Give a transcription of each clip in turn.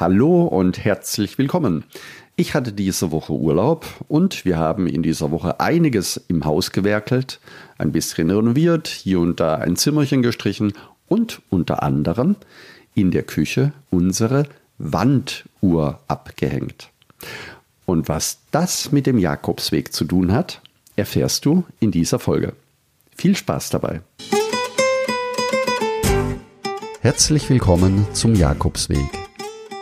Hallo und herzlich willkommen. Ich hatte diese Woche Urlaub und wir haben in dieser Woche einiges im Haus gewerkelt, ein bisschen renoviert, hier und da ein Zimmerchen gestrichen und unter anderem in der Küche unsere Wanduhr abgehängt. Und was das mit dem Jakobsweg zu tun hat, erfährst du in dieser Folge. Viel Spaß dabei. Herzlich willkommen zum Jakobsweg.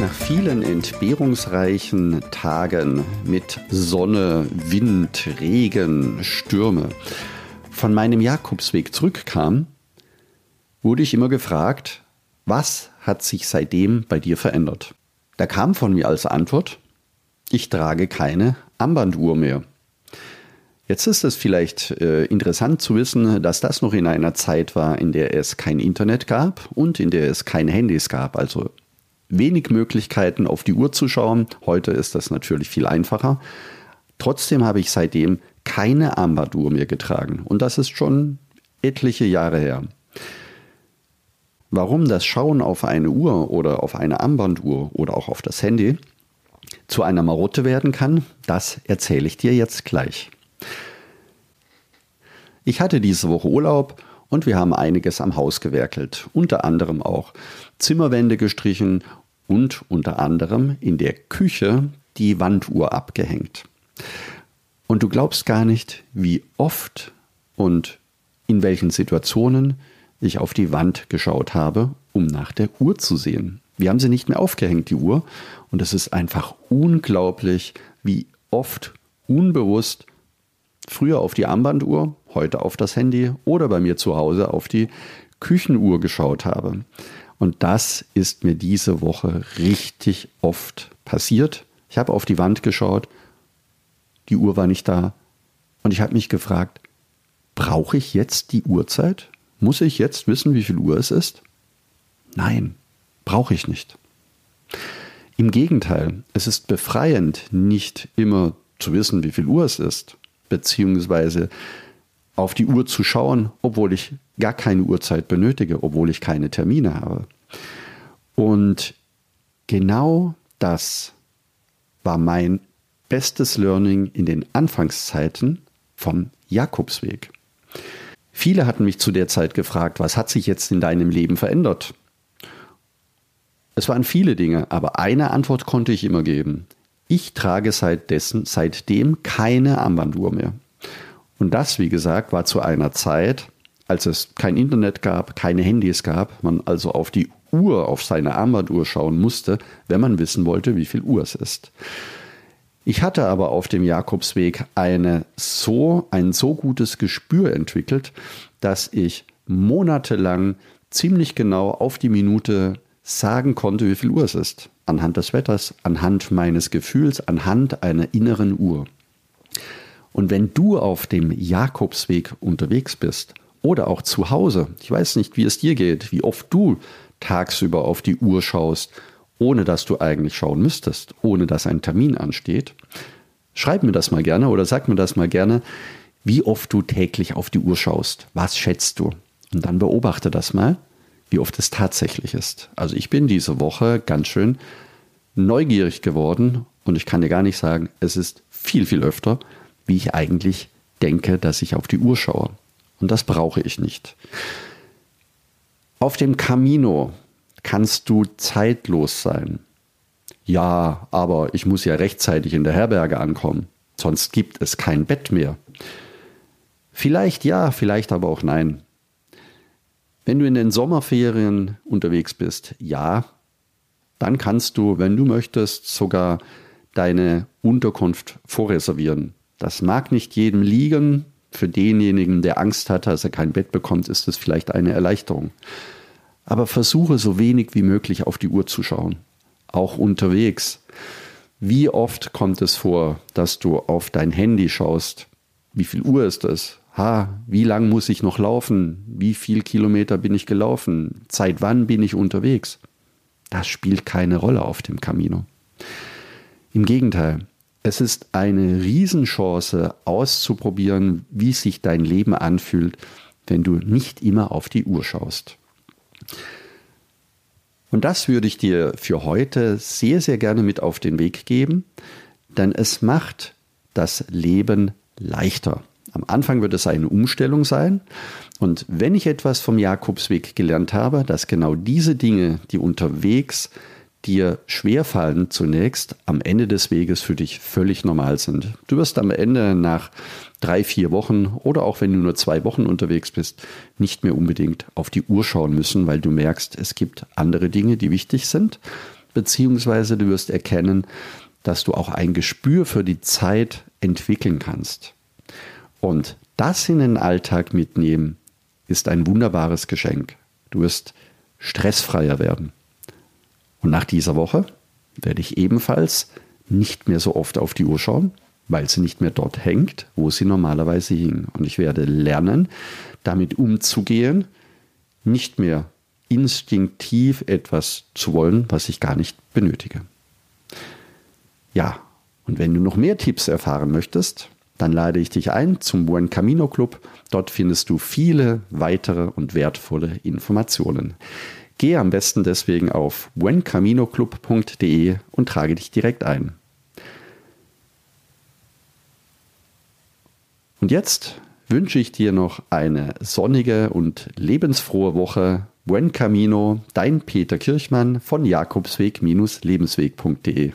Nach vielen entbehrungsreichen Tagen mit Sonne, Wind, Regen, Stürme von meinem Jakobsweg zurückkam, wurde ich immer gefragt, was hat sich seitdem bei dir verändert? Da kam von mir als Antwort, ich trage keine Armbanduhr mehr. Jetzt ist es vielleicht äh, interessant zu wissen, dass das noch in einer Zeit war, in der es kein Internet gab und in der es keine Handys gab, also wenig Möglichkeiten auf die Uhr zu schauen. Heute ist das natürlich viel einfacher. Trotzdem habe ich seitdem keine Armbanduhr mehr getragen und das ist schon etliche Jahre her. Warum das Schauen auf eine Uhr oder auf eine Armbanduhr oder auch auf das Handy zu einer Marotte werden kann, das erzähle ich dir jetzt gleich. Ich hatte diese Woche Urlaub und wir haben einiges am Haus gewerkelt, unter anderem auch Zimmerwände gestrichen und unter anderem in der Küche die Wanduhr abgehängt. Und du glaubst gar nicht, wie oft und in welchen Situationen ich auf die Wand geschaut habe, um nach der Uhr zu sehen. Wir haben sie nicht mehr aufgehängt, die Uhr. Und es ist einfach unglaublich, wie oft unbewusst früher auf die Armbanduhr, heute auf das Handy oder bei mir zu Hause auf die Küchenuhr geschaut habe. Und das ist mir diese Woche richtig oft passiert. Ich habe auf die Wand geschaut, die Uhr war nicht da und ich habe mich gefragt, brauche ich jetzt die Uhrzeit? Muss ich jetzt wissen, wie viel Uhr es ist? Nein, brauche ich nicht. Im Gegenteil, es ist befreiend, nicht immer zu wissen, wie viel Uhr es ist, beziehungsweise auf die Uhr zu schauen, obwohl ich gar keine Uhrzeit benötige, obwohl ich keine Termine habe. Und genau das war mein bestes Learning in den Anfangszeiten vom Jakobsweg. Viele hatten mich zu der Zeit gefragt, was hat sich jetzt in deinem Leben verändert? Es waren viele Dinge, aber eine Antwort konnte ich immer geben. Ich trage seitdessen, seitdem keine Armbanduhr mehr. Und das, wie gesagt, war zu einer Zeit, als es kein Internet gab, keine Handys gab, man also auf die Uhr, auf seine Armbanduhr schauen musste, wenn man wissen wollte, wie viel Uhr es ist. Ich hatte aber auf dem Jakobsweg eine so, ein so gutes Gespür entwickelt, dass ich monatelang ziemlich genau auf die Minute sagen konnte, wie viel Uhr es ist. Anhand des Wetters, anhand meines Gefühls, anhand einer inneren Uhr. Und wenn du auf dem Jakobsweg unterwegs bist oder auch zu Hause, ich weiß nicht, wie es dir geht, wie oft du tagsüber auf die Uhr schaust ohne dass du eigentlich schauen müsstest, ohne dass ein Termin ansteht. Schreib mir das mal gerne oder sag mir das mal gerne, wie oft du täglich auf die Uhr schaust. Was schätzt du? Und dann beobachte das mal, wie oft es tatsächlich ist. Also ich bin diese Woche ganz schön neugierig geworden und ich kann dir gar nicht sagen, es ist viel, viel öfter, wie ich eigentlich denke, dass ich auf die Uhr schaue. Und das brauche ich nicht. Auf dem Camino kannst du zeitlos sein. Ja, aber ich muss ja rechtzeitig in der Herberge ankommen, sonst gibt es kein Bett mehr. Vielleicht ja, vielleicht aber auch nein. Wenn du in den Sommerferien unterwegs bist, ja, dann kannst du, wenn du möchtest, sogar deine Unterkunft vorreservieren. Das mag nicht jedem liegen. Für denjenigen, der Angst hat, dass er kein Bett bekommt, ist es vielleicht eine Erleichterung. Aber versuche so wenig wie möglich auf die Uhr zu schauen. Auch unterwegs. Wie oft kommt es vor, dass du auf dein Handy schaust? Wie viel Uhr ist es? Ha, wie lang muss ich noch laufen? Wie viel Kilometer bin ich gelaufen? Seit wann bin ich unterwegs? Das spielt keine Rolle auf dem Camino. Im Gegenteil, es ist eine Riesenchance auszuprobieren, wie sich dein Leben anfühlt, wenn du nicht immer auf die Uhr schaust. Und das würde ich dir für heute sehr, sehr gerne mit auf den Weg geben, denn es macht das Leben leichter. Am Anfang wird es eine Umstellung sein. Und wenn ich etwas vom Jakobsweg gelernt habe, dass genau diese Dinge, die unterwegs dir schwerfallen zunächst, am Ende des Weges für dich völlig normal sind. Du wirst am Ende nach drei, vier Wochen oder auch wenn du nur zwei Wochen unterwegs bist, nicht mehr unbedingt auf die Uhr schauen müssen, weil du merkst, es gibt andere Dinge, die wichtig sind, beziehungsweise du wirst erkennen, dass du auch ein Gespür für die Zeit entwickeln kannst. Und das in den Alltag mitnehmen, ist ein wunderbares Geschenk. Du wirst stressfreier werden. Und nach dieser Woche werde ich ebenfalls nicht mehr so oft auf die Uhr schauen, weil sie nicht mehr dort hängt, wo sie normalerweise hing. Und ich werde lernen, damit umzugehen, nicht mehr instinktiv etwas zu wollen, was ich gar nicht benötige. Ja, und wenn du noch mehr Tipps erfahren möchtest, dann lade ich dich ein zum Buen Camino Club. Dort findest du viele weitere und wertvolle Informationen. Gehe am besten deswegen auf buencaminoclub.de und trage dich direkt ein. Und jetzt wünsche ich dir noch eine sonnige und lebensfrohe Woche. Buen Camino, dein Peter Kirchmann von Jakobsweg-lebensweg.de.